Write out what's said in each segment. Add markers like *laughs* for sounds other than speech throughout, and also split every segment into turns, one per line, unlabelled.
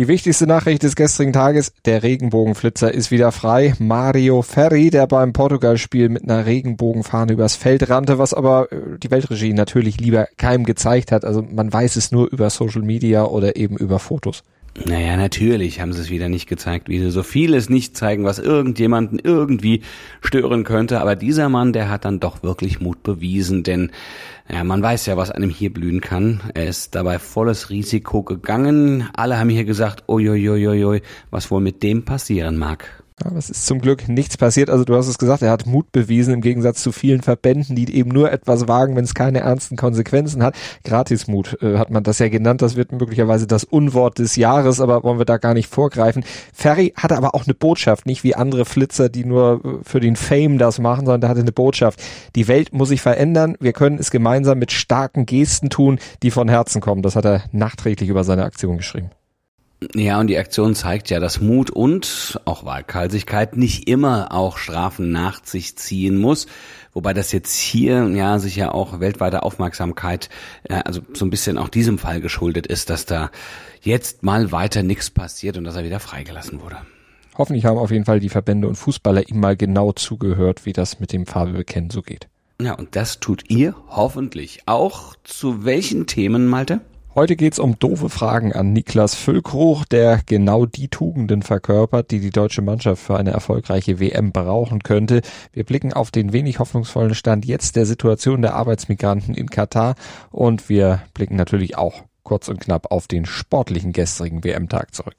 Die wichtigste Nachricht des gestrigen Tages, der Regenbogenflitzer ist wieder frei. Mario Ferri, der beim Portugal-Spiel mit einer Regenbogenfahne übers Feld rannte, was aber äh, die Weltregie natürlich lieber keinem gezeigt hat. Also man weiß es nur über Social Media oder eben über Fotos.
Naja, natürlich haben sie es wieder nicht gezeigt, wie sie so vieles nicht zeigen, was irgendjemanden irgendwie stören könnte. Aber dieser Mann, der hat dann doch wirklich Mut bewiesen, denn ja, man weiß ja, was einem hier blühen kann. Er ist dabei volles Risiko gegangen. Alle haben hier gesagt, oi, was wohl mit dem passieren mag.
Aber es ist zum Glück nichts passiert. Also du hast es gesagt, er hat Mut bewiesen im Gegensatz zu vielen Verbänden, die eben nur etwas wagen, wenn es keine ernsten Konsequenzen hat. Gratismut äh, hat man das ja genannt. Das wird möglicherweise das Unwort des Jahres, aber wollen wir da gar nicht vorgreifen. Ferry hatte aber auch eine Botschaft, nicht wie andere Flitzer, die nur äh, für den Fame das machen, sondern der hatte eine Botschaft. Die Welt muss sich verändern. Wir können es gemeinsam mit starken Gesten tun, die von Herzen kommen. Das hat er nachträglich über seine Aktion geschrieben.
Ja, und die Aktion zeigt ja, dass Mut und auch Waghalsigkeit nicht immer auch Strafen nach sich ziehen muss. Wobei das jetzt hier ja sicher auch weltweite Aufmerksamkeit, äh, also so ein bisschen auch diesem Fall geschuldet ist, dass da jetzt mal weiter nichts passiert und dass er wieder freigelassen wurde.
Hoffentlich haben auf jeden Fall die Verbände und Fußballer ihm mal genau zugehört, wie das mit dem Farbebekennen so geht.
Ja, und das tut ihr hoffentlich auch. Zu welchen Themen, Malte?
Heute geht's um doofe Fragen an Niklas Füllkrug, der genau die Tugenden verkörpert, die die deutsche Mannschaft für eine erfolgreiche WM brauchen könnte. Wir blicken auf den wenig hoffnungsvollen Stand jetzt der Situation der Arbeitsmigranten in Katar und wir blicken natürlich auch kurz und knapp auf den sportlichen gestrigen WM-Tag zurück.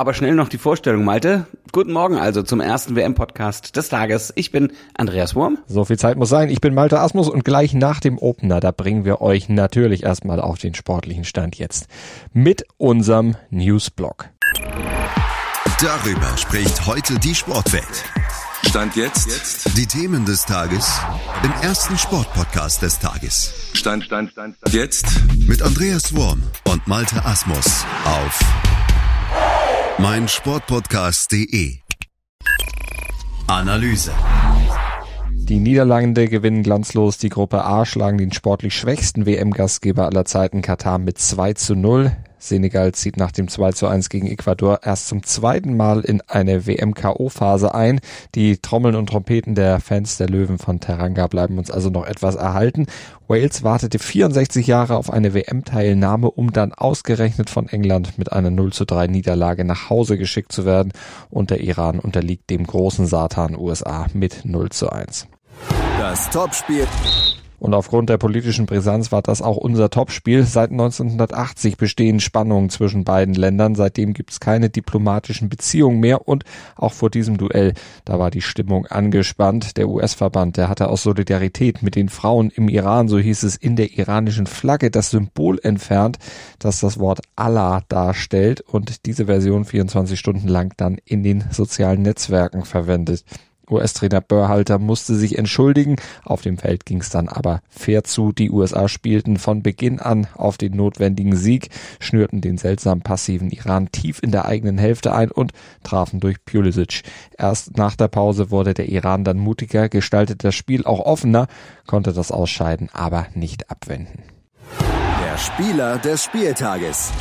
Aber schnell noch die Vorstellung, Malte. Guten Morgen also zum ersten WM-Podcast des Tages. Ich bin Andreas Wurm.
So viel Zeit muss sein. Ich bin Malte Asmus und gleich nach dem Opener, da bringen wir euch natürlich erstmal auf den sportlichen Stand jetzt mit unserem Newsblog.
Darüber spricht heute die Sportwelt. Stand jetzt. Die Themen des Tages im ersten Sportpodcast des Tages. Stand, Stand, Stand, Stand. Jetzt mit Andreas Wurm und Malte Asmus auf mein Sportpodcast.de Analyse
die Niederlande gewinnen glanzlos die Gruppe A, schlagen den sportlich schwächsten WM-Gastgeber aller Zeiten Katar mit 2 zu 0. Senegal zieht nach dem 2 zu 1 gegen Ecuador erst zum zweiten Mal in eine WM-KO-Phase ein. Die Trommeln und Trompeten der Fans der Löwen von Teranga bleiben uns also noch etwas erhalten. Wales wartete 64 Jahre auf eine WM-Teilnahme, um dann ausgerechnet von England mit einer 0 zu 3 Niederlage nach Hause geschickt zu werden und der Iran unterliegt dem großen Satan USA mit 0 zu 1.
Das Topspiel
und aufgrund der politischen Brisanz war das auch unser Topspiel. Seit 1980 bestehen Spannungen zwischen beiden Ländern. Seitdem gibt es keine diplomatischen Beziehungen mehr. Und auch vor diesem Duell, da war die Stimmung angespannt. Der US-Verband, der hatte aus Solidarität mit den Frauen im Iran, so hieß es, in der iranischen Flagge das Symbol entfernt, das das Wort Allah darstellt und diese Version 24 Stunden lang dann in den sozialen Netzwerken verwendet. US-Trainer Börhalter musste sich entschuldigen. Auf dem Feld ging es dann aber fair zu. Die USA spielten von Beginn an auf den notwendigen Sieg, schnürten den seltsam passiven Iran tief in der eigenen Hälfte ein und trafen durch Pulisic. Erst nach der Pause wurde der Iran dann mutiger, gestaltete das Spiel auch offener, konnte das Ausscheiden aber nicht abwenden.
Der Spieler des Spieltages.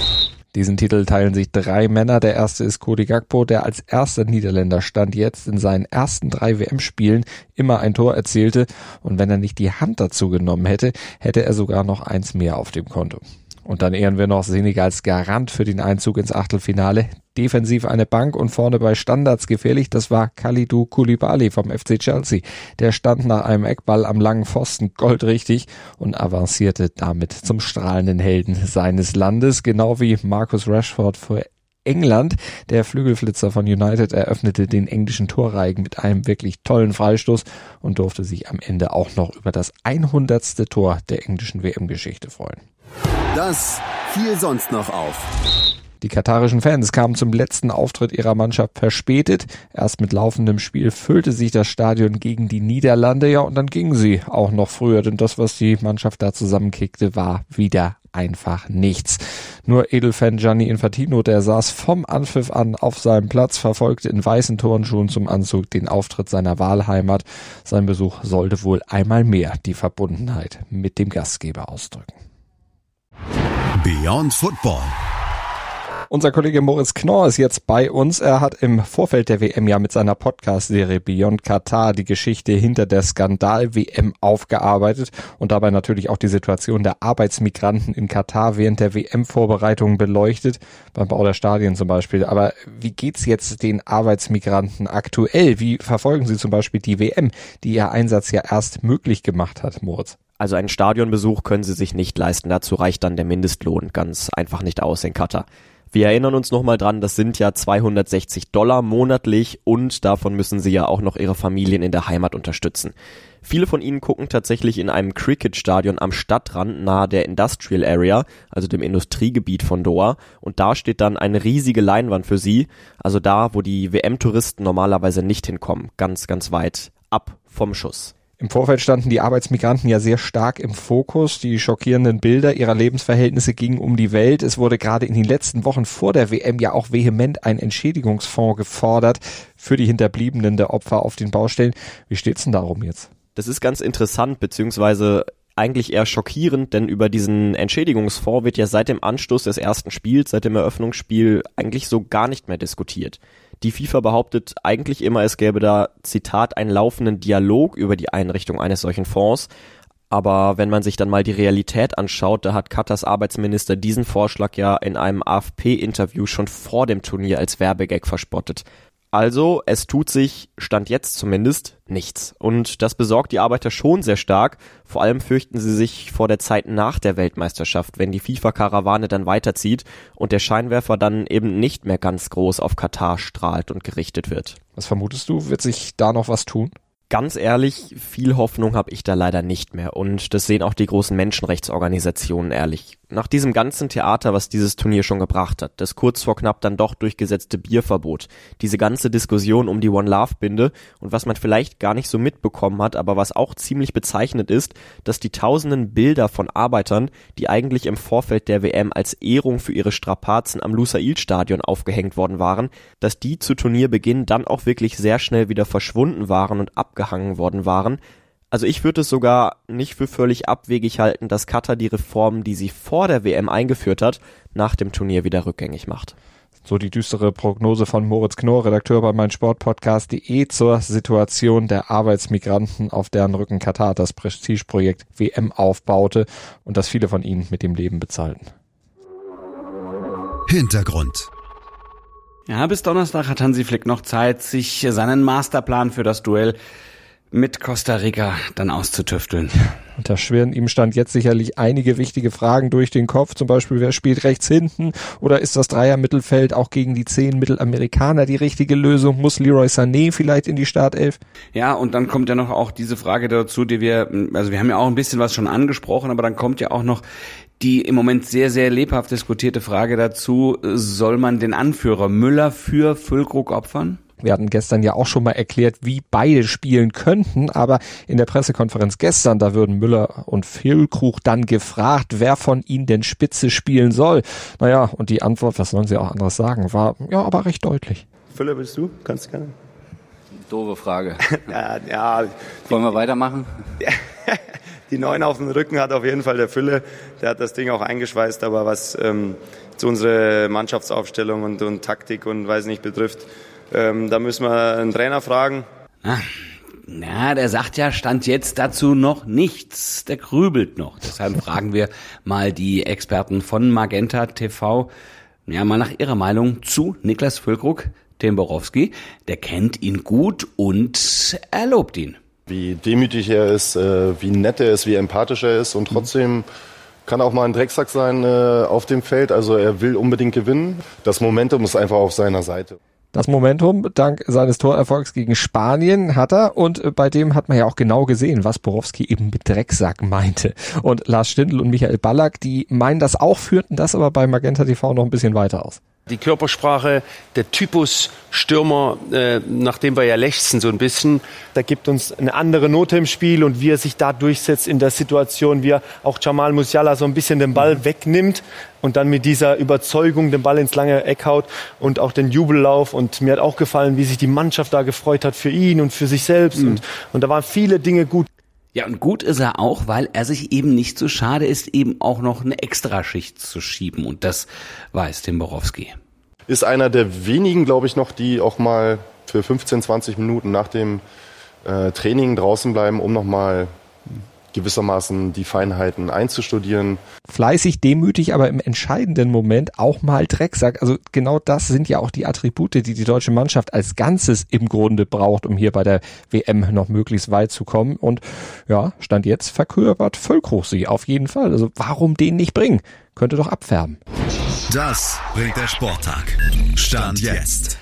Diesen Titel teilen sich drei Männer. Der erste ist Cody Gakpo, der als erster Niederländer stand jetzt in seinen ersten drei WM-Spielen immer ein Tor erzielte. Und wenn er nicht die Hand dazu genommen hätte, hätte er sogar noch eins mehr auf dem Konto. Und dann ehren wir noch Senegals Garant für den Einzug ins Achtelfinale. Defensiv eine Bank und vorne bei Standards gefährlich, das war Kalidou Koulibaly vom FC Chelsea. Der stand nach einem Eckball am langen Pfosten goldrichtig und avancierte damit zum strahlenden Helden seines Landes, genau wie Marcus Rashford für England. Der Flügelflitzer von United eröffnete den englischen Torreigen mit einem wirklich tollen Freistoß und durfte sich am Ende auch noch über das 100. Tor der englischen WM-Geschichte freuen.
Das fiel sonst noch auf.
Die katarischen Fans kamen zum letzten Auftritt ihrer Mannschaft verspätet. Erst mit laufendem Spiel füllte sich das Stadion gegen die Niederlande, ja, und dann gingen sie auch noch früher, denn das, was die Mannschaft da zusammenkickte, war wieder einfach nichts. Nur Edelfan Gianni Infantino, der saß vom Anpfiff an auf seinem Platz, verfolgte in weißen Turnschuhen zum Anzug den Auftritt seiner Wahlheimat. Sein Besuch sollte wohl einmal mehr die Verbundenheit mit dem Gastgeber ausdrücken.
Beyond Football
Unser Kollege Moritz Knorr ist jetzt bei uns. Er hat im Vorfeld der WM ja mit seiner Podcast-Serie Beyond Qatar die Geschichte hinter der Skandal-WM aufgearbeitet und dabei natürlich auch die Situation der Arbeitsmigranten in Katar während der WM-Vorbereitungen beleuchtet, beim Bau der Stadien zum Beispiel. Aber wie geht's jetzt den Arbeitsmigranten aktuell? Wie verfolgen sie zum Beispiel die WM, die ihr Einsatz ja erst möglich gemacht hat, Moritz?
Also einen Stadionbesuch können sie sich nicht leisten. Dazu reicht dann der Mindestlohn ganz einfach nicht aus in Katar. Wir erinnern uns nochmal dran, das sind ja 260 Dollar monatlich und davon müssen sie ja auch noch ihre Familien in der Heimat unterstützen. Viele von ihnen gucken tatsächlich in einem Cricket-Stadion am Stadtrand nahe der Industrial Area, also dem Industriegebiet von Doha. Und da steht dann eine riesige Leinwand für sie, also da, wo die WM-Touristen normalerweise nicht hinkommen, ganz, ganz weit ab vom Schuss.
Im Vorfeld standen die Arbeitsmigranten ja sehr stark im Fokus. Die schockierenden Bilder ihrer Lebensverhältnisse gingen um die Welt. Es wurde gerade in den letzten Wochen vor der WM ja auch vehement ein Entschädigungsfonds gefordert für die Hinterbliebenen der Opfer auf den Baustellen. Wie steht's denn darum jetzt?
Das ist ganz interessant, beziehungsweise eigentlich eher schockierend, denn über diesen Entschädigungsfonds wird ja seit dem Anstoß des ersten Spiels, seit dem Eröffnungsspiel eigentlich so gar nicht mehr diskutiert. Die FIFA behauptet eigentlich immer, es gäbe da, Zitat, einen laufenden Dialog über die Einrichtung eines solchen Fonds. Aber wenn man sich dann mal die Realität anschaut, da hat Katars Arbeitsminister diesen Vorschlag ja in einem AFP-Interview schon vor dem Turnier als Werbegag verspottet. Also, es tut sich, stand jetzt zumindest, nichts. Und das besorgt die Arbeiter schon sehr stark. Vor allem fürchten sie sich vor der Zeit nach der Weltmeisterschaft, wenn die FIFA-Karawane dann weiterzieht und der Scheinwerfer dann eben nicht mehr ganz groß auf Katar strahlt und gerichtet wird.
Was vermutest du? Wird sich da noch was tun?
Ganz ehrlich, viel Hoffnung habe ich da leider nicht mehr und das sehen auch die großen Menschenrechtsorganisationen ehrlich nach diesem ganzen Theater, was dieses Turnier schon gebracht hat, das kurz vor knapp dann doch durchgesetzte Bierverbot, diese ganze Diskussion um die One Love Binde und was man vielleicht gar nicht so mitbekommen hat, aber was auch ziemlich bezeichnet ist, dass die tausenden Bilder von Arbeitern, die eigentlich im Vorfeld der WM als Ehrung für ihre Strapazen am Lusail Stadion aufgehängt worden waren, dass die zu Turnierbeginn dann auch wirklich sehr schnell wieder verschwunden waren und abgehangen worden waren, also ich würde es sogar nicht für völlig abwegig halten, dass Katar die Reformen, die sie vor der WM eingeführt hat, nach dem Turnier wieder rückgängig macht.
So die düstere Prognose von Moritz Knorr, Redakteur bei meinsportpodcast.de zur Situation der Arbeitsmigranten, auf deren Rücken Katar das Prestigeprojekt WM aufbaute und das viele von ihnen mit dem Leben bezahlten.
Hintergrund.
Ja, bis Donnerstag hat Hansi Flick noch Zeit, sich seinen Masterplan für das Duell mit Costa Rica dann auszutüfteln.
Und da schwirren ihm stand jetzt sicherlich einige wichtige Fragen durch den Kopf, zum Beispiel, wer spielt rechts hinten oder ist das Dreier-Mittelfeld auch gegen die zehn Mittelamerikaner die richtige Lösung? Muss Leroy Sané vielleicht in die Startelf?
Ja, und dann kommt ja noch auch diese Frage dazu, die wir, also wir haben ja auch ein bisschen was schon angesprochen, aber dann kommt ja auch noch die im Moment sehr, sehr lebhaft diskutierte Frage dazu, soll man den Anführer Müller für Füllkrug opfern?
Wir hatten gestern ja auch schon mal erklärt, wie beide spielen könnten, aber in der Pressekonferenz gestern, da würden Müller und Füllkrug dann gefragt, wer von ihnen denn Spitze spielen soll. Naja, und die Antwort, was sollen sie auch anderes sagen, war ja aber recht deutlich.
Füller bist du? Kannst du gerne.
Doofe Frage. *laughs*
ja, ja.
Wollen wir weitermachen? *laughs*
die Neun auf dem Rücken hat auf jeden Fall der Fülle. Der hat das Ding auch eingeschweißt, aber was ähm, zu unserer Mannschaftsaufstellung und, und Taktik und weiß nicht betrifft, ähm, da müssen wir einen Trainer fragen.
Ah, na, der sagt ja, stand jetzt dazu noch nichts. Der grübelt noch. Deshalb *laughs* fragen wir mal die Experten von Magenta TV, ja, mal nach ihrer Meinung zu Niklas Füllkrug, dem Borowski. Der kennt ihn gut und er lobt ihn.
Wie demütig er ist, äh, wie nett er ist, wie empathisch er ist und trotzdem kann auch mal ein Drecksack sein äh, auf dem Feld. Also er will unbedingt gewinnen. Das Momentum ist einfach auf seiner Seite.
Das Momentum dank seines Torerfolgs gegen Spanien hat er und bei dem hat man ja auch genau gesehen, was Borowski eben mit Drecksack meinte. Und Lars Stindl und Michael Ballack, die meinen das auch, führten das aber bei Magenta TV noch ein bisschen weiter aus.
Die Körpersprache, der Typus Stürmer, äh, nach dem wir ja lechzen so ein bisschen.
Da gibt uns eine andere Note im Spiel und wie er sich da durchsetzt in der Situation, wie er auch Jamal Musiala so ein bisschen den Ball wegnimmt und dann mit dieser Überzeugung den Ball ins lange Eck haut und auch den Jubellauf. Und mir hat auch gefallen, wie sich die Mannschaft da gefreut hat für ihn und für sich selbst. Mhm. Und, und da waren viele Dinge gut.
Ja, und gut ist er auch, weil er sich eben nicht so schade ist, eben auch noch eine Extraschicht zu schieben. Und das weiß Tim Borowski.
Ist einer der wenigen, glaube ich, noch, die auch mal für 15, 20 Minuten nach dem äh, Training draußen bleiben, um nochmal gewissermaßen die Feinheiten einzustudieren.
Fleißig, demütig, aber im entscheidenden Moment auch mal Drecksack. Also genau das sind ja auch die Attribute, die die deutsche Mannschaft als Ganzes im Grunde braucht, um hier bei der WM noch möglichst weit zu kommen. Und ja, Stand jetzt verkörpert Völkruch sie auf jeden Fall. Also warum den nicht bringen? Könnte doch abfärben.
Das bringt der Sporttag. Stand jetzt.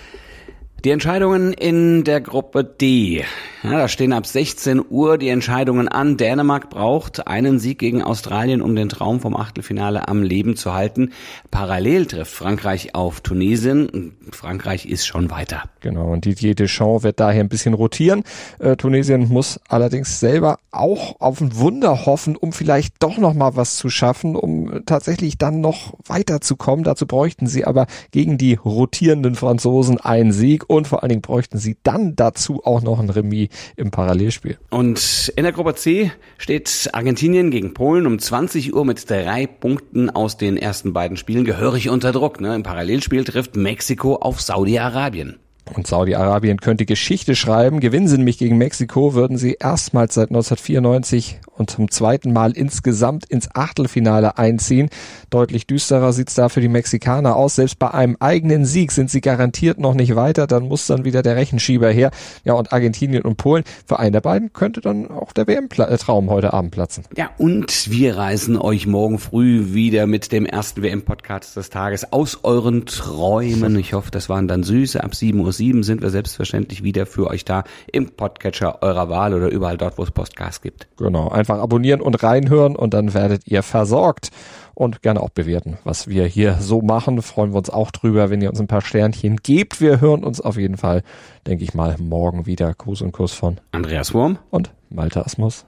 Die Entscheidungen in der Gruppe D. Ja, da stehen ab 16 Uhr die Entscheidungen an. Dänemark braucht einen Sieg gegen Australien, um den Traum vom Achtelfinale am Leben zu halten. Parallel trifft Frankreich auf Tunesien. Frankreich ist schon weiter.
Genau, und Didier Deschamps wird daher ein bisschen rotieren. Äh, Tunesien muss allerdings selber auch auf ein Wunder hoffen, um vielleicht doch noch mal was zu schaffen, um tatsächlich dann noch weiterzukommen. Dazu bräuchten sie aber gegen die rotierenden Franzosen einen Sieg und vor allen Dingen bräuchten sie dann dazu auch noch ein Remis im Parallelspiel.
Und in der Gruppe C steht Argentinien gegen Polen um 20 Uhr mit drei Punkten aus den ersten beiden Spielen gehörig unter Druck. Ne? Im Parallelspiel trifft Mexiko auf Saudi-Arabien.
Und Saudi-Arabien könnte Geschichte schreiben. Gewinnen sie nämlich gegen Mexiko, würden sie erstmals seit 1994 und zum zweiten Mal insgesamt ins Achtelfinale einziehen. Deutlich düsterer sieht's da für die Mexikaner aus. Selbst bei einem eigenen Sieg sind sie garantiert noch nicht weiter. Dann muss dann wieder der Rechenschieber her. Ja, und Argentinien und Polen. Für einen der beiden könnte dann auch der WM-Traum heute Abend platzen.
Ja, und wir reisen euch morgen früh wieder mit dem ersten WM-Podcast des Tages aus euren Träumen. Ich hoffe, das waren dann süße. Ab 7.07 Uhr sind wir selbstverständlich wieder für euch da im Podcatcher eurer Wahl oder überall dort, wo es Podcasts gibt.
Genau, einfach abonnieren und reinhören und dann werdet ihr versorgt und gerne auch bewerten, was wir hier so machen. Freuen wir uns auch drüber, wenn ihr uns ein paar Sternchen gebt. Wir hören uns auf jeden Fall, denke ich mal, morgen wieder. Gruß und Kuss von
Andreas Wurm
und Malte Asmus.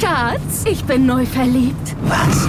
Schatz, ich bin neu verliebt.
Was?